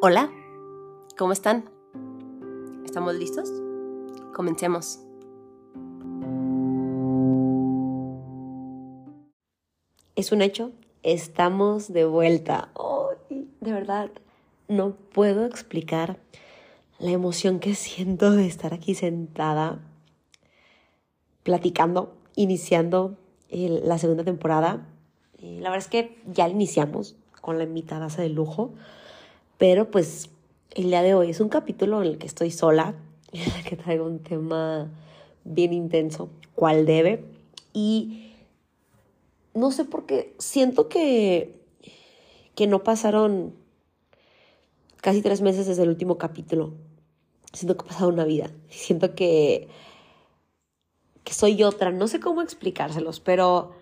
Hola, ¿cómo están? ¿Estamos listos? Comencemos. Es un hecho, estamos de vuelta. Oh, de verdad, no puedo explicar la emoción que siento de estar aquí sentada, platicando, iniciando la segunda temporada. la verdad es que ya iniciamos con la invitada de lujo. Pero pues el día de hoy es un capítulo en el que estoy sola, que traigo un tema bien intenso, cual debe. Y no sé por qué, siento que, que no pasaron casi tres meses desde el último capítulo. Siento que ha pasado una vida. Siento que, que soy otra. No sé cómo explicárselos, pero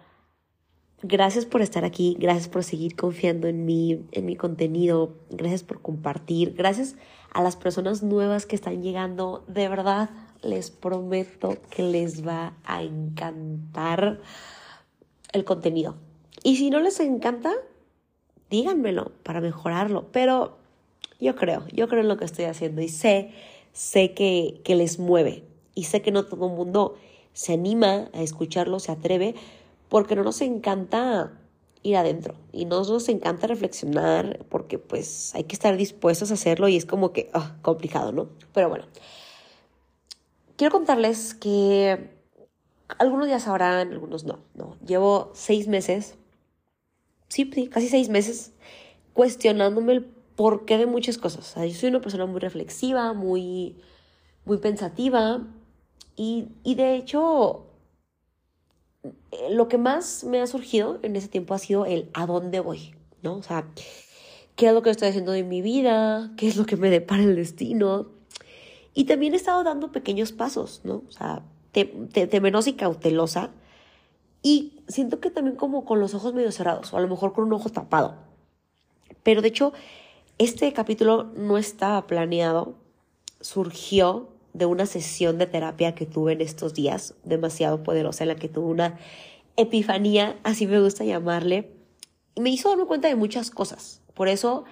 Gracias por estar aquí, gracias por seguir confiando en mí, en mi contenido, gracias por compartir, gracias a las personas nuevas que están llegando. De verdad, les prometo que les va a encantar el contenido. Y si no les encanta, díganmelo para mejorarlo. Pero yo creo, yo creo en lo que estoy haciendo y sé, sé que, que les mueve. Y sé que no todo el mundo se anima a escucharlo, se atreve, porque no nos encanta ir adentro y no nos encanta reflexionar porque pues hay que estar dispuestos a hacerlo y es como que ah, complicado, ¿no? Pero bueno, quiero contarles que algunos ya sabrán, algunos no, no. Llevo seis meses, sí, sí, casi seis meses cuestionándome el porqué de muchas cosas. yo soy una persona muy reflexiva, muy, muy pensativa y, y de hecho lo que más me ha surgido en ese tiempo ha sido el a dónde voy, ¿no? O sea, qué es lo que estoy haciendo en mi vida, qué es lo que me depara el destino. Y también he estado dando pequeños pasos, ¿no? O sea, temerosa y cautelosa. Y siento que también como con los ojos medio cerrados, o a lo mejor con un ojo tapado. Pero de hecho, este capítulo no estaba planeado, surgió de una sesión de terapia que tuve en estos días, demasiado poderosa, en la que tuve una epifanía, así me gusta llamarle, y me hizo darme cuenta de muchas cosas. Por eso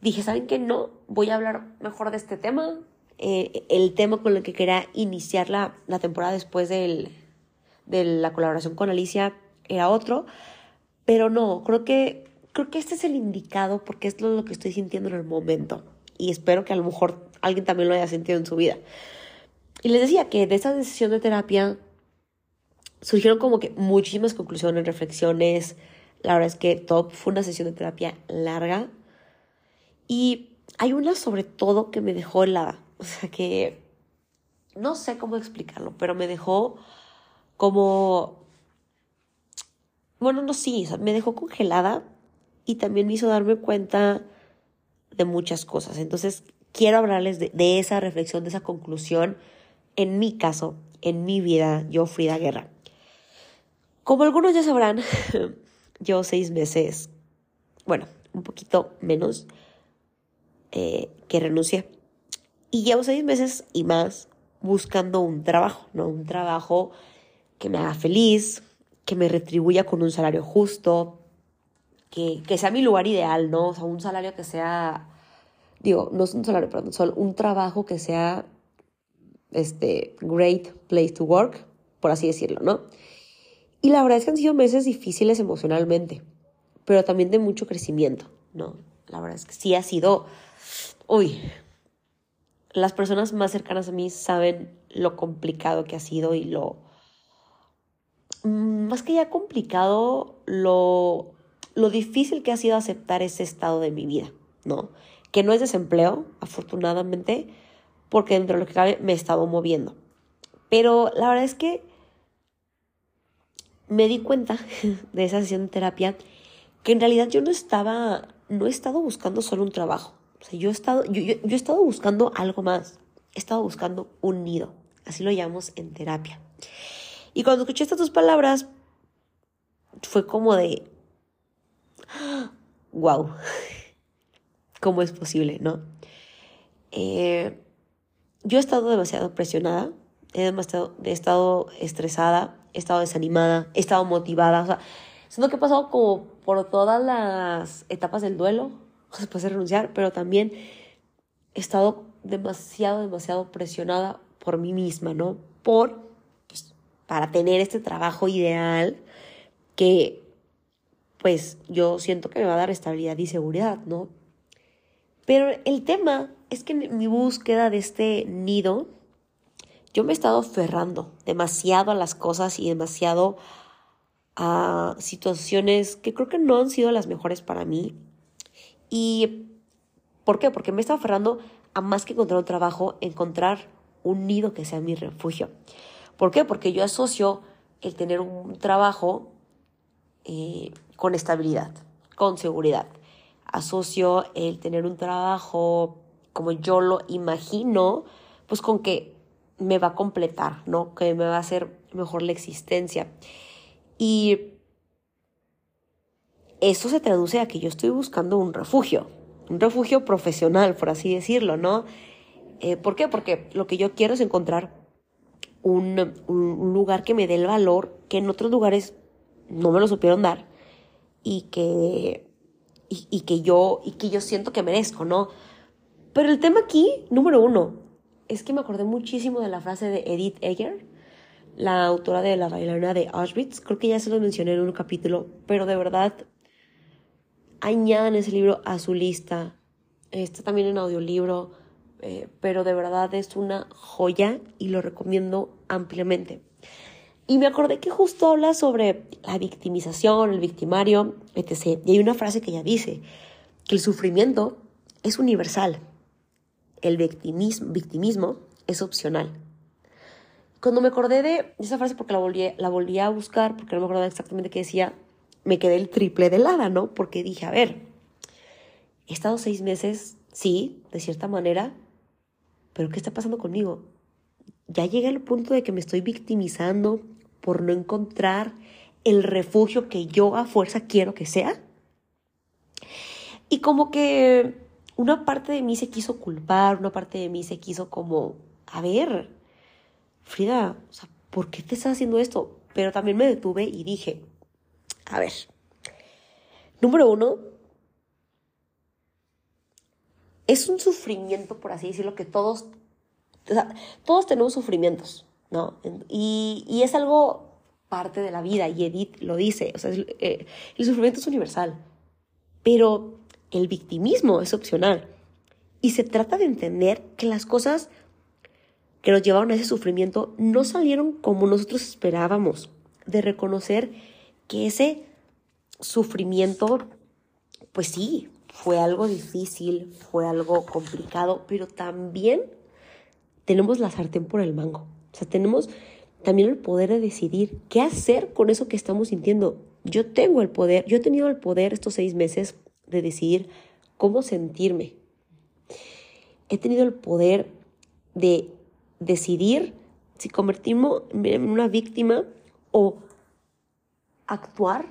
dije, ¿saben qué? No, voy a hablar mejor de este tema. Eh, el tema con el que quería iniciar la, la temporada después del, de la colaboración con Alicia era otro, pero no, creo que, creo que este es el indicado porque es lo que estoy sintiendo en el momento y espero que a lo mejor alguien también lo haya sentido en su vida. Y les decía que de esta decisión de terapia surgieron como que muchísimas conclusiones, reflexiones. La verdad es que todo fue una sesión de terapia larga. Y hay una sobre todo que me dejó helada. O sea que no sé cómo explicarlo, pero me dejó como... Bueno, no, sí, me dejó congelada y también me hizo darme cuenta de muchas cosas. Entonces, quiero hablarles de, esa reflexión, de esa conclusión, en mi caso, en mi vida, yo, Frida Guerra. Como algunos ya sabrán, yo seis meses, bueno, un poquito menos, eh, que renuncié. Y llevo seis meses y más buscando un trabajo, ¿no? Un trabajo que me haga feliz, que me retribuya con un salario justo, que, que sea mi lugar ideal, ¿no? O sea, un salario que sea digo, no es un salario, perdón, solo un trabajo que sea este great place to work, por así decirlo, ¿no? Y la verdad es que han sido meses difíciles emocionalmente, pero también de mucho crecimiento, ¿no? La verdad es que sí ha sido, uy, las personas más cercanas a mí saben lo complicado que ha sido y lo, mm, más que ya complicado, lo, lo difícil que ha sido aceptar ese estado de mi vida, ¿no? Que no es desempleo, afortunadamente, porque dentro de lo que cabe me he estado moviendo. Pero la verdad es que me di cuenta de esa sesión de terapia que en realidad yo no estaba, no he estado buscando solo un trabajo. O sea, yo he estado, yo, he estado buscando algo más. He estado buscando un nido. Así lo llamamos en terapia. Y cuando escuché estas dos palabras, fue como de, wow, cómo es posible, ¿no? Eh, yo he estado demasiado presionada, he, demasiado, he estado estresada, he estado desanimada, he estado motivada, o sea, siento que he pasado como por todas las etapas del duelo, después de renunciar, pero también he estado demasiado, demasiado presionada por mí misma, ¿no? Por, pues, para tener este trabajo ideal que, pues, yo siento que me va a dar estabilidad y seguridad, ¿no? Pero el tema es que en mi búsqueda de este nido, yo me he estado aferrando demasiado a las cosas y demasiado a situaciones que creo que no han sido las mejores para mí. ¿Y por qué? Porque me he estado aferrando a más que encontrar un trabajo, encontrar un nido que sea mi refugio. ¿Por qué? Porque yo asocio el tener un trabajo eh, con estabilidad, con seguridad. Asocio el tener un trabajo como yo lo imagino, pues con que me va a completar, ¿no? Que me va a hacer mejor la existencia. Y eso se traduce a que yo estoy buscando un refugio, un refugio profesional, por así decirlo, ¿no? Eh, ¿Por qué? Porque lo que yo quiero es encontrar un, un, lugar que me dé el valor que en otros lugares no me lo supieron dar y que, y, que, yo, y que yo siento que merezco, ¿no? Pero el tema aquí, número uno, es que me acordé muchísimo de la frase de Edith Eger, la autora de La bailarina de Auschwitz. Creo que ya se lo mencioné en un capítulo, pero de verdad, añadan ese libro a su lista. Está también en audiolibro, eh, pero de verdad es una joya y lo recomiendo ampliamente. Y me acordé que justo habla sobre la victimización, el victimario, etc. Y hay una frase que ella dice, que el sufrimiento es universal el victimismo, victimismo es opcional. Cuando me acordé de esa frase, porque la volví, la volví a buscar, porque no me acordaba exactamente qué decía, me quedé el triple de helada, ¿no? Porque dije, a ver, he estado seis meses, sí, de cierta manera, pero ¿qué está pasando conmigo? Ya llegué al punto de que me estoy victimizando por no encontrar el refugio que yo a fuerza quiero que sea. Y como que una parte de mí se quiso culpar, una parte de mí se quiso como, a ver, Frida, ¿por qué te estás haciendo esto? Pero también me detuve y dije, a ver, número uno, es un sufrimiento, por así decirlo, que todos, todos tenemos sufrimientos, ¿no? Y, es algo parte de la vida, y Edith lo dice, o sea, eh, el sufrimiento es universal, pero el victimismo es opcional. Y se trata de entender que las cosas que nos llevaron a ese sufrimiento no salieron como nosotros esperábamos. De reconocer que ese sufrimiento, pues sí, fue algo difícil, fue algo complicado, pero también tenemos la sartén por el mango. O sea, tenemos también el poder de decidir qué hacer con eso que estamos sintiendo. Yo tengo el poder, yo he tenido el poder estos seis meses de decidir cómo sentirme. He tenido el poder de decidir si convertirme en una víctima o actuar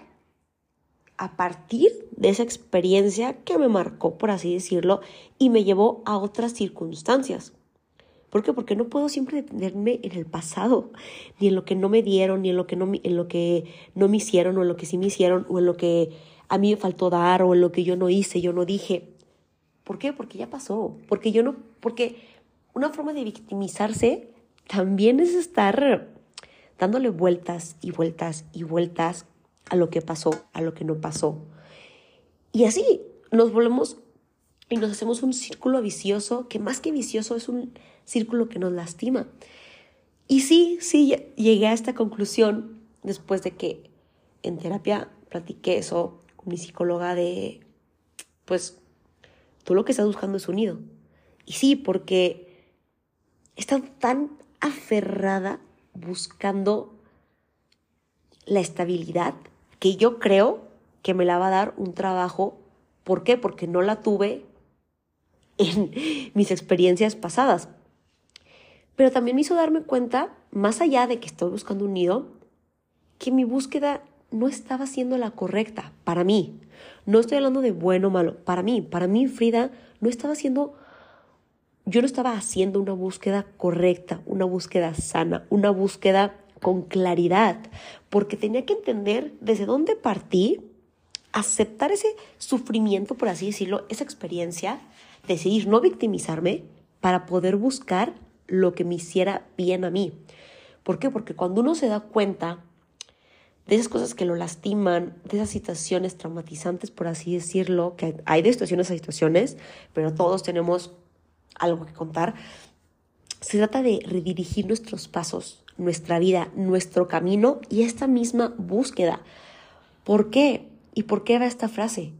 a partir de esa experiencia que me marcó, por así decirlo, y me llevó a otras circunstancias. ¿Por qué? Porque no puedo siempre detenerme en el pasado, ni en lo que no me dieron, ni en lo que no, en lo que no me hicieron, o en lo que sí me hicieron, o en lo que a mí me faltó dar o en lo que yo no hice, yo no dije. ¿Por qué? Porque ya pasó. Porque yo no, porque una forma de victimizarse también es estar dándole vueltas y vueltas y vueltas a lo que pasó, a lo que no pasó. Y así nos volvemos y nos hacemos un círculo vicioso que más que vicioso es un círculo que nos lastima. Y sí, sí, llegué a esta conclusión después de que en terapia platiqué eso mi psicóloga de, pues, tú lo que estás buscando es un nido. Y sí, porque he estado tan aferrada buscando la estabilidad que yo creo que me la va a dar un trabajo. ¿Por qué? Porque no la tuve en mis experiencias pasadas. Pero también me hizo darme cuenta, más allá de que estoy buscando un nido, que mi búsqueda no estaba siendo la correcta para mí. No estoy hablando de bueno o malo, para mí, para mí Frida no estaba haciendo, yo no estaba haciendo una búsqueda correcta, una búsqueda sana, una búsqueda con claridad, porque tenía que entender desde dónde partí, aceptar ese sufrimiento, por así decirlo, esa experiencia, decidir no victimizarme para poder buscar lo que me hiciera bien a mí. ¿Por qué? Porque cuando uno se da cuenta de esas cosas que lo lastiman, de esas situaciones traumatizantes, por así decirlo, que hay de situaciones a situaciones, pero todos tenemos algo que contar, se trata de redirigir nuestros pasos, nuestra vida, nuestro camino y esta misma búsqueda. ¿Por qué? ¿Y por qué va esta frase?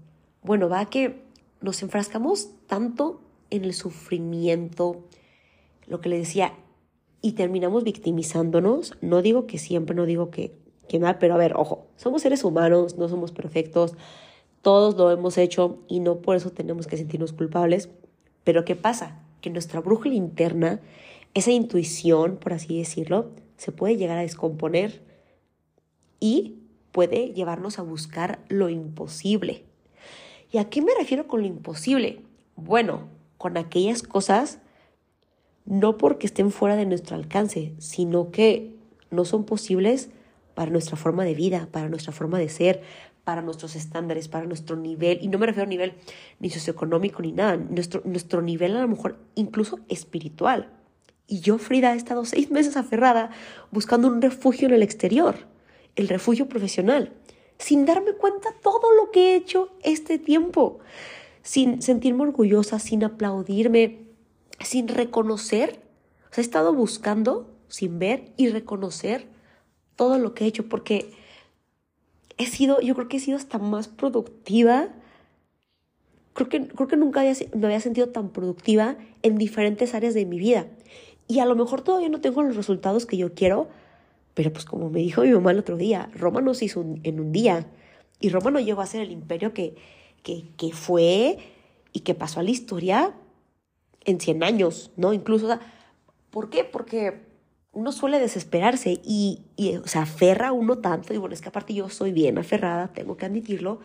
Bueno, va a que nos enfrascamos tanto en el sufrimiento, lo que le decía, y terminamos victimizándonos. No digo que siempre, no digo que, que nada, pero a ver, ojo, somos seres humanos, no somos perfectos, todos lo hemos hecho y no por eso tenemos que sentirnos culpables. Pero ¿qué pasa? Que nuestra brújula interna, esa intuición, por así decirlo, se puede llegar a descomponer y puede llevarnos a buscar lo imposible. ¿Y a qué me refiero con lo imposible? Bueno, con aquellas cosas no porque estén fuera de nuestro alcance, sino que no son posibles para nuestra forma de vida, para nuestra forma de ser, para nuestros estándares, para nuestro nivel, y no me refiero a nivel ni socioeconómico ni nada, nuestro, nuestro nivel a lo mejor incluso espiritual. Y yo, Frida, he estado seis meses aferrada buscando un refugio en el exterior, el refugio profesional, sin darme cuenta todo lo que he hecho este tiempo, sin sentirme orgullosa, sin aplaudirme, sin reconocer. O sea, he estado buscando sin ver y reconocer todo lo que he hecho, porque he sido, yo creo que he sido hasta más productiva. Creo que, creo que nunca había, me había sentido tan productiva en diferentes áreas de mi vida. Y a lo mejor todavía no tengo los resultados que yo quiero, pero pues como me dijo mi mamá el otro día, Roma no se hizo en un día. Y Roma no llegó a ser el imperio que, que, que fue y que pasó a la historia en 100 años, ¿no? Incluso, ¿por qué? Porque uno suele desesperarse y, y se aferra uno tanto, y bueno, es que aparte yo soy bien aferrada, tengo que admitirlo,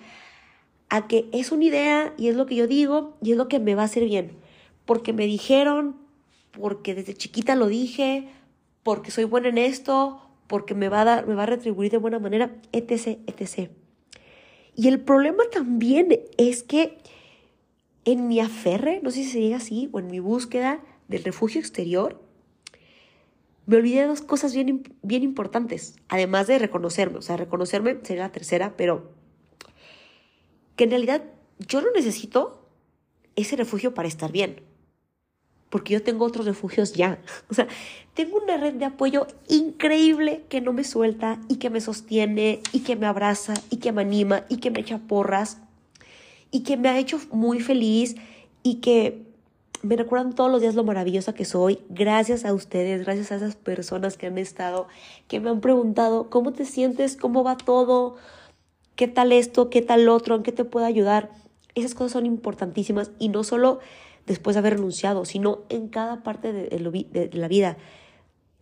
a que es una idea y es lo que yo digo y es lo que me va a hacer bien. Porque me dijeron, porque desde chiquita lo dije, porque soy buena en esto, porque me va a dar, me va a retribuir de buena manera, etc, etc. Y el problema también es que en mi aferre, no sé si se diga así, o en mi búsqueda del refugio exterior, me olvidé de dos cosas bien, bien importantes, además de reconocerme. O sea, reconocerme sería la tercera, pero que en realidad yo no necesito ese refugio para estar bien, porque yo tengo otros refugios ya. O sea, tengo una red de apoyo increíble que no me suelta y que me sostiene y que me abraza y que me anima y que me echa porras y que me ha hecho muy feliz y que me recuerdan todos los días lo maravillosa que soy, gracias a ustedes, gracias a esas personas que han estado, que me han preguntado, ¿cómo te sientes? ¿Cómo va todo? ¿Qué tal esto? ¿Qué tal otro? ¿En qué te puedo ayudar? Esas cosas son importantísimas y no solo después de haber renunciado, sino en cada parte de, de la vida.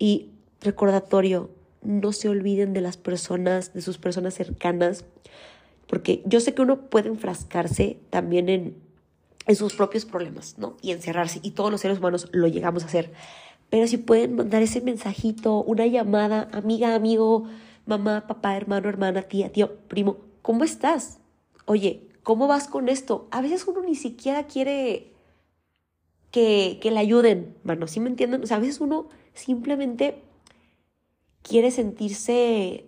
Y recordatorio, no se olviden de las personas, de sus personas cercanas, porque yo sé que uno puede enfrascarse también en, en sus propios problemas, ¿no? Y encerrarse, y todos los seres humanos lo llegamos a hacer. Pero si pueden mandar ese mensajito, una llamada, amiga, amigo, mamá, papá, hermano, hermana, tía, tío, primo, ¿cómo estás? Oye, ¿cómo vas con esto? A veces uno ni siquiera quiere que, que le ayuden, bueno, ¿sí me entienden? O sea, a veces uno simplemente quiere sentirse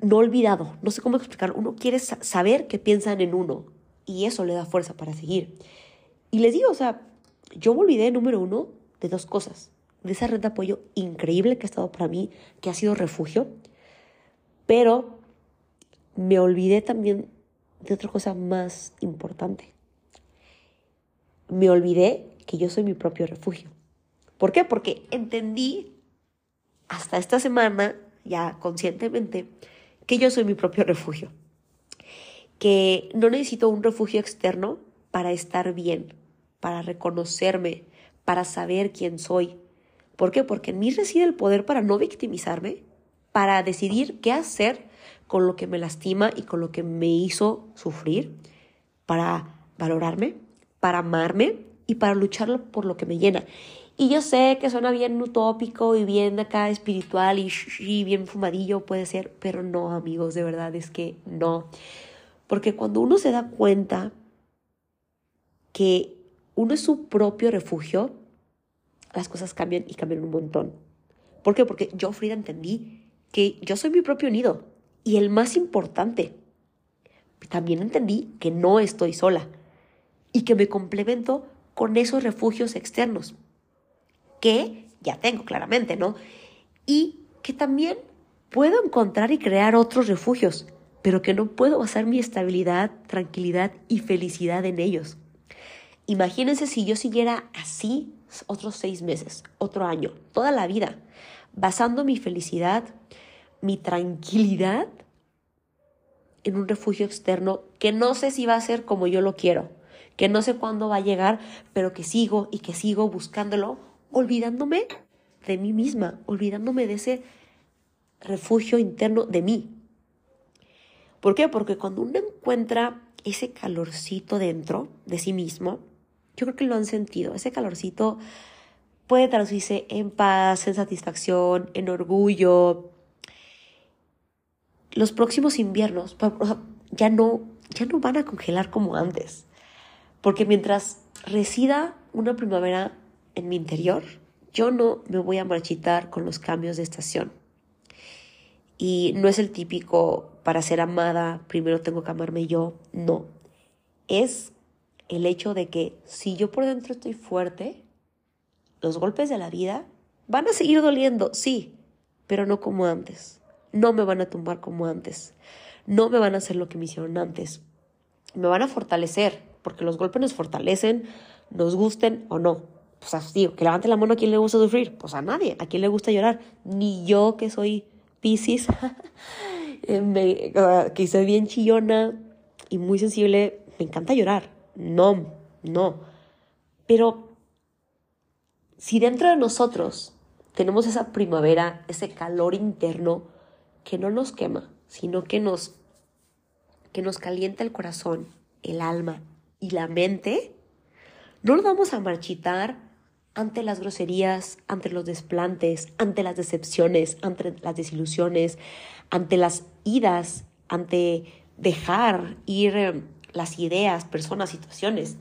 no olvidado, no sé cómo explicar, uno quiere saber que piensan en uno y eso le da fuerza para seguir. Y les digo, o sea, yo me olvidé, número uno, de dos cosas, de esa red de apoyo increíble que ha estado para mí, que ha sido refugio, pero me olvidé también de otra cosa más importante. Me olvidé que yo soy mi propio refugio. ¿Por qué? Porque entendí hasta esta semana, ya conscientemente, que yo soy mi propio refugio, que no necesito un refugio externo para estar bien, para reconocerme, para saber quién soy. ¿Por qué? Porque en mí reside el poder para no victimizarme, para decidir qué hacer con lo que me lastima y con lo que me hizo sufrir, para valorarme, para amarme y para luchar por lo que me llena. Y yo sé que suena bien utópico y bien acá espiritual y, bien fumadillo puede ser, pero no, amigos, de verdad es que no. Porque cuando uno se da cuenta que uno es su propio refugio, las cosas cambian y cambian un montón. ¿Por qué? Porque yo, Frida, entendí que yo soy mi propio nido y el más importante. También entendí que no estoy sola y que me complemento con esos refugios externos que ya tengo claramente, ¿no? Y que también puedo encontrar y crear otros refugios, pero que no puedo basar mi estabilidad, tranquilidad y felicidad en ellos. Imagínense si yo siguiera así otros seis meses, otro año, toda la vida, basando mi felicidad, mi tranquilidad en un refugio externo que no sé si va a ser como yo lo quiero, que no sé cuándo va a llegar, pero que sigo y que sigo buscándolo, olvidándome de mí misma, olvidándome de ese refugio interno de mí. ¿Por qué? Porque cuando uno encuentra ese calorcito dentro de sí mismo, yo creo que lo han sentido, ese calorcito puede traducirse en paz, en satisfacción, en orgullo, los próximos inviernos ya no, ya no van a congelar como antes. Porque mientras resida una primavera en mi interior, yo no me voy a marchitar con los cambios de estación. Y no es el típico, para ser amada, primero tengo que amarme yo. No. Es el hecho de que si yo por dentro estoy fuerte, los golpes de la vida van a seguir doliendo, sí, pero no como antes no me van a tumbar como antes, no me van a hacer lo que me hicieron antes, me van a fortalecer, porque los golpes nos fortalecen, nos gusten o no. Pues así, que levante la mano a quien le gusta sufrir, pues a nadie, a quien le gusta llorar, ni yo que soy Pisces, eh, que soy bien chillona y muy sensible, me encanta llorar, no, no, pero si dentro de nosotros tenemos esa primavera, ese calor interno, que no nos quema, sino que nos, que nos calienta el corazón, el alma y la mente, no nos vamos a marchitar ante las groserías, ante los desplantes, ante las decepciones, ante las desilusiones, ante las idas, ante dejar ir eh, las ideas, personas, situaciones.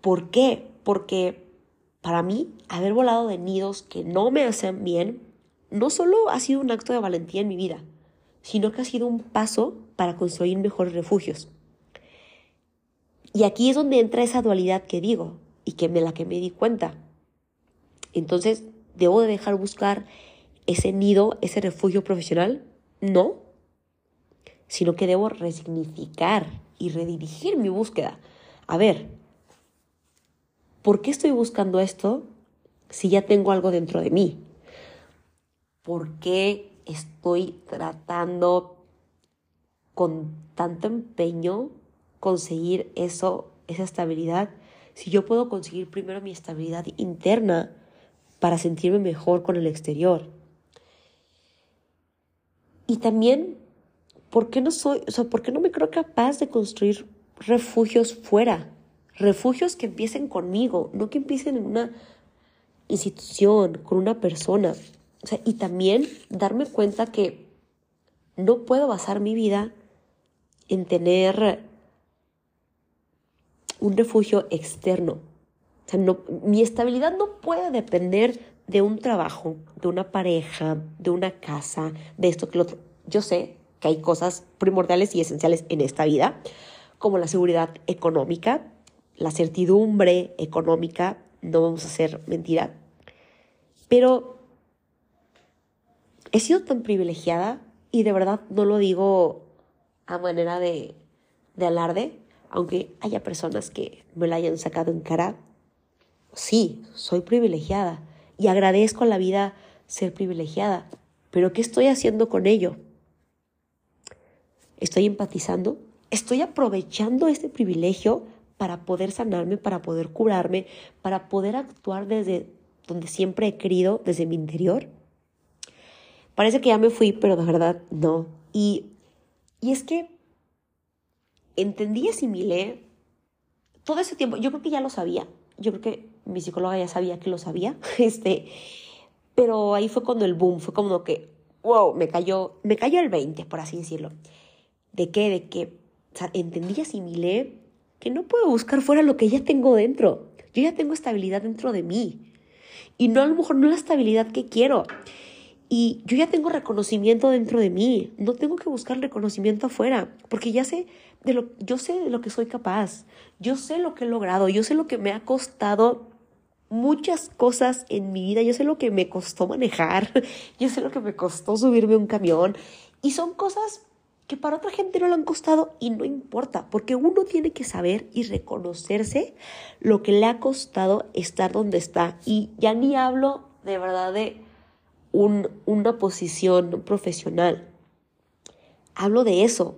¿Por qué? Porque para mí haber volado de nidos que no me hacen bien no solo ha sido un acto de valentía en mi vida, sino que ha sido un paso para construir mejores refugios. Y aquí es donde entra esa dualidad que digo y que me la que me di cuenta. Entonces, ¿debo de dejar buscar ese nido, ese refugio profesional? No, sino que debo resignificar y redirigir mi búsqueda. A ver, ¿por qué estoy buscando esto si ya tengo algo dentro de mí? ¿Por qué estoy tratando con tanto empeño conseguir eso, esa estabilidad? Si yo puedo conseguir primero mi estabilidad interna para sentirme mejor con el exterior. Y también, ¿por qué no soy, o sea, por qué no me creo capaz de construir refugios fuera? Refugios que empiecen conmigo, no que empiecen en una institución, con una persona y también darme cuenta que no puedo basar mi vida en tener un refugio externo. O sea, no, mi estabilidad no puede depender de un trabajo, de una pareja, de una casa, de esto que lo otro. Yo sé que hay cosas primordiales y esenciales en esta vida, como la seguridad económica, la certidumbre económica, no vamos a hacer mentira, pero he sido tan privilegiada y de verdad no lo digo a manera de, alarde, aunque haya personas que me la hayan sacado en cara. Sí, soy privilegiada y agradezco a la vida ser privilegiada, pero ¿qué estoy haciendo con ello? ¿Estoy empatizando? ¿Estoy aprovechando este privilegio para poder sanarme, para poder curarme, para poder actuar desde donde siempre he querido, desde mi interior? Parece que ya me fui, pero de verdad no. Y, y es que entendí, asimilé todo ese tiempo. Yo creo que ya lo sabía. Yo creo que mi psicóloga ya sabía que lo sabía, este, pero ahí fue cuando el boom, fue como que, wow, me cayó, me cayó el 20, por así decirlo. ¿De qué? De que, o sea, entendí asimilé que no puedo buscar fuera lo que ya tengo dentro. Yo ya tengo estabilidad dentro de mí. Y no a lo mejor no la estabilidad que quiero. Y yo ya tengo reconocimiento dentro de mí. No tengo que buscar reconocimiento afuera, porque ya sé de lo yo sé de lo que soy capaz. Yo sé lo que he logrado, yo sé lo que me ha costado muchas cosas en mi vida. Yo sé lo que me costó manejar, yo sé lo que me costó subirme un camión. Y son cosas que para otra gente no le han costado y no importa, porque uno tiene que saber y reconocerse lo que le ha costado estar donde está. Y ya ni hablo de verdad de un, una posición profesional. Hablo de eso,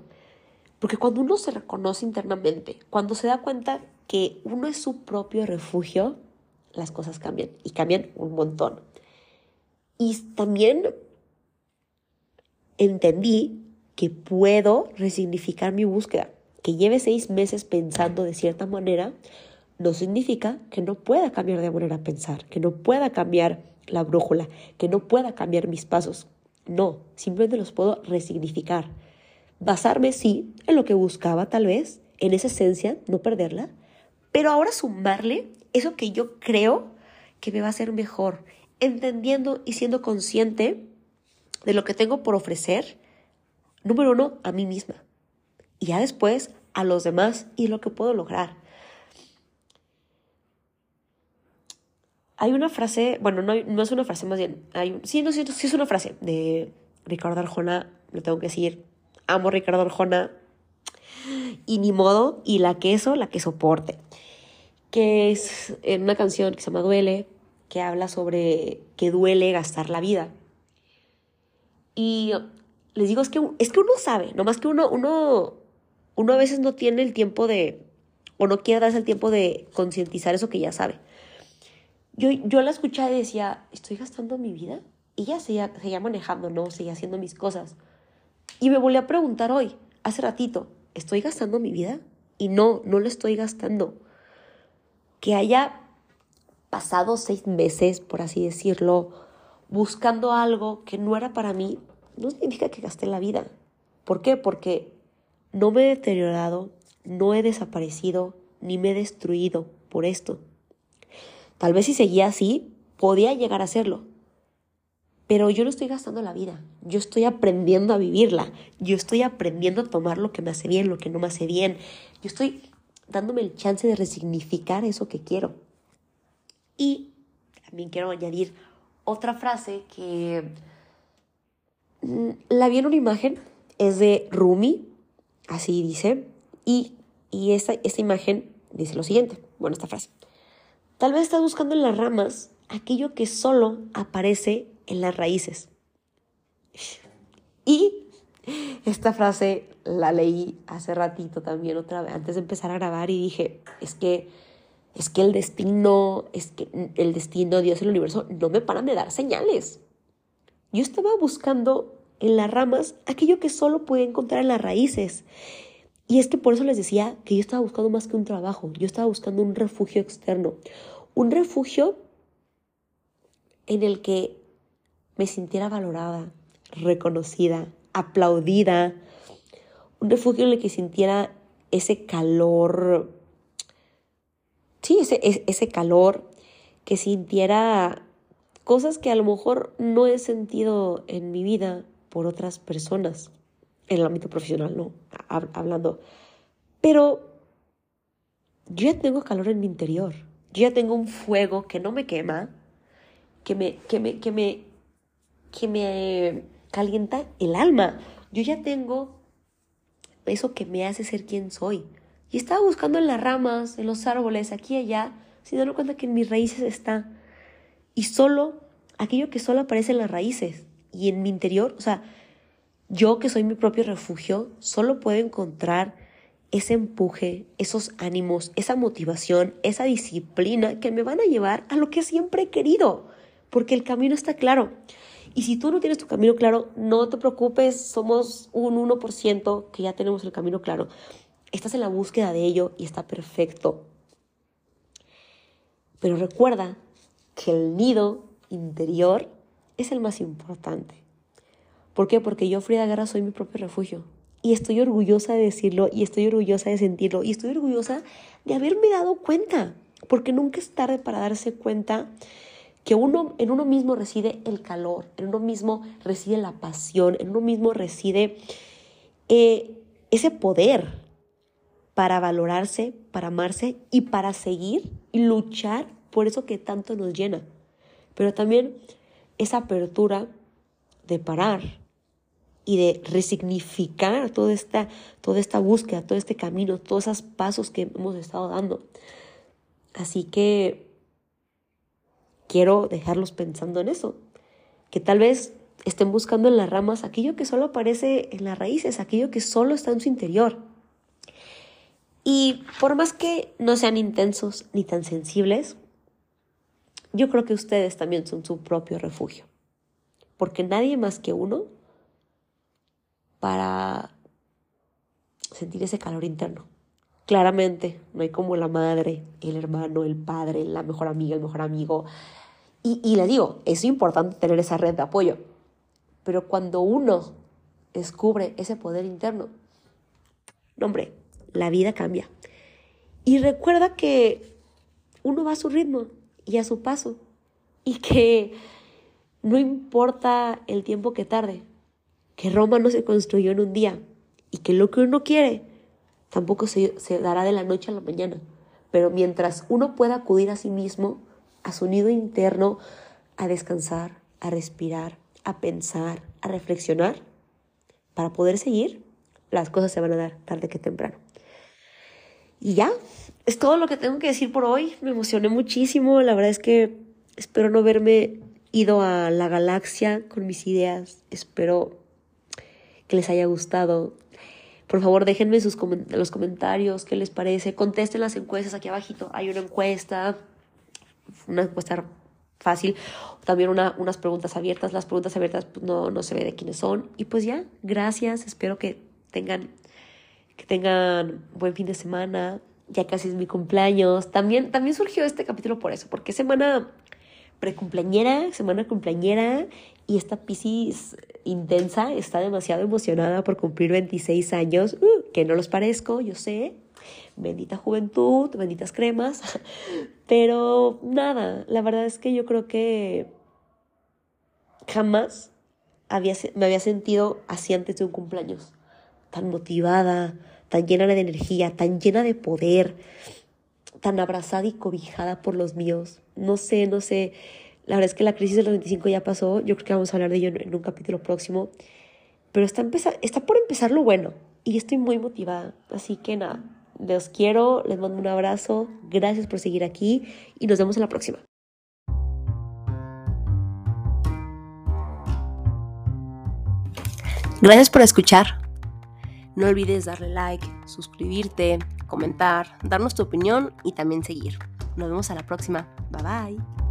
porque cuando uno se reconoce internamente, cuando se da cuenta que uno es su propio refugio, las cosas cambian y cambian un montón. Y también entendí que puedo resignificar mi búsqueda. Que lleve seis meses pensando de cierta manera no significa que no pueda cambiar de manera a pensar, que no pueda cambiar la brújula, que no pueda cambiar mis pasos. No, simplemente los puedo resignificar. Basarme, sí, en lo que buscaba tal vez, en esa esencia, no perderla, pero ahora sumarle eso que yo creo que me va a hacer mejor, entendiendo y siendo consciente de lo que tengo por ofrecer, número uno, a mí misma, y ya después a los demás y lo que puedo lograr. Hay una frase, bueno, no, no es una frase más bien, hay, sí, no, sí, sí es una frase de Ricardo Arjona, lo tengo que decir, amo Ricardo Arjona, y ni modo, y la queso, la que soporte, que es una canción que se llama Duele, que habla sobre que duele gastar la vida. Y les digo, es que, es que uno sabe, nomás que uno, uno, uno a veces no tiene el tiempo de, o no quiere darse el tiempo de concientizar eso que ya sabe. Yo, yo la escuchaba y decía, ¿estoy gastando mi vida? Y ya seguía, seguía manejando, ¿no? Seguía haciendo mis cosas. Y me volví a preguntar hoy, hace ratito, ¿estoy gastando mi vida? Y no, no lo estoy gastando. Que haya pasado seis meses, por así decirlo, buscando algo que no era para mí, no significa que gasté la vida. ¿Por qué? Porque no me he deteriorado, no he desaparecido, ni me he destruido por esto. Tal vez si seguía así, podía llegar a hacerlo. Pero yo no estoy gastando la vida, yo estoy aprendiendo a vivirla, yo estoy aprendiendo a tomar lo que me hace bien, lo que no me hace bien, yo estoy dándome el chance de resignificar eso que quiero. Y también quiero añadir otra frase que mm, la vi en una imagen, es de Rumi, así dice, y, y esta, esta imagen dice lo siguiente, bueno, esta frase. Tal vez estás buscando en las ramas aquello que solo aparece en las raíces. Y esta frase la leí hace ratito también otra vez, antes de empezar a grabar y dije, es que es que el destino, es que el destino, Dios, el universo no me paran de dar señales. Yo estaba buscando en las ramas aquello que solo puede encontrar en las raíces. Y es que por eso les decía que yo estaba buscando más que un trabajo, yo estaba buscando un refugio externo, un refugio en el que me sintiera valorada, reconocida, aplaudida, un refugio en el que sintiera ese calor, sí, ese, ese calor, que sintiera cosas que a lo mejor no he sentido en mi vida por otras personas, en el ámbito profesional, ¿no? Hablando. Pero yo ya tengo calor en mi interior, yo ya tengo un fuego que no me quema, que me, que me, que me, que me calienta el alma. Yo ya tengo eso que me hace ser quien soy. Y estaba buscando en las ramas, en los árboles, aquí y allá, sin darme cuenta que en mis raíces está. Y solo, aquello que solo aparece en las raíces y en mi interior, o sea, yo que soy mi propio refugio, solo puedo encontrar ese empuje, esos ánimos, esa motivación, esa disciplina que me van a llevar a lo que siempre he querido, porque el camino está claro. Y si tú no tienes tu camino claro, no te preocupes, somos un 1% que ya tenemos el camino claro. Estás en la búsqueda de ello y está perfecto. Pero recuerda que el nido interior es el más importante. ¿Por qué? Porque yo, Frida Guerra, soy mi propio refugio. Y estoy orgullosa de decirlo, y estoy orgullosa de sentirlo, y estoy orgullosa de haberme dado cuenta. Porque nunca es tarde para darse cuenta que uno, en uno mismo reside el calor, en uno mismo reside la pasión, en uno mismo reside eh, ese poder para valorarse, para amarse y para seguir y luchar por eso que tanto nos llena. Pero también esa apertura de parar y de resignificar toda esta, toda esta búsqueda, todo este camino, todos esos pasos que hemos estado dando. Así que quiero dejarlos pensando en eso, que tal vez estén buscando en las ramas aquello que solo aparece en las raíces, aquello que solo está en su interior. Y por más que no sean intensos ni tan sensibles, yo creo que ustedes también son su propio refugio, porque nadie más que uno para sentir ese calor interno. Claramente, no hay como la madre, el hermano, el padre, la mejor amiga, el mejor amigo. Y, y le digo, es importante tener esa red de apoyo, pero cuando uno descubre ese poder interno, no, hombre, la vida cambia. Y recuerda que uno va a su ritmo y a su paso. Y que no importa el tiempo que tarde, que Roma no se construyó en un día y que lo que uno quiere tampoco se, se dará de la noche a la mañana. Pero mientras uno pueda acudir a sí mismo, a su nido interno, a descansar, a respirar, a pensar, a reflexionar, para poder seguir, las cosas se van a dar tarde que temprano. Y ya, es todo lo que tengo que decir por hoy. Me emocioné muchísimo. La verdad es que espero no verme ido a la galaxia con mis ideas. Espero que les haya gustado. Por favor, déjenme sus los comentarios qué les parece. Contesten las encuestas aquí abajito. Hay una encuesta, una encuesta fácil. También una, unas preguntas abiertas. Las preguntas abiertas pues, no, no se ve de quiénes son. Y pues ya, gracias. Espero que tengan que tengan buen fin de semana. Ya casi es mi cumpleaños. También, también surgió este capítulo por eso, porque semana precumpleañera, semana cumpleañera, y esta Piscis intensa está demasiado emocionada por cumplir 26 años, uh, que no los parezco, yo sé. Bendita juventud, benditas cremas. Pero nada, la verdad es que yo creo que jamás había, me había sentido así antes de un cumpleaños tan motivada, tan llena de energía, tan llena de poder, tan abrazada y cobijada por los míos. No sé, no sé. La verdad es que la crisis del 25 ya pasó. Yo creo que vamos a hablar de ello en un capítulo próximo. Pero está, está por empezar lo bueno. Y estoy muy motivada. Así que nada, los quiero, les mando un abrazo. Gracias por seguir aquí y nos vemos en la próxima. Gracias por escuchar. No olvides darle like, suscribirte, comentar, darnos tu opinión y también seguir. Nos vemos a la próxima. Bye bye.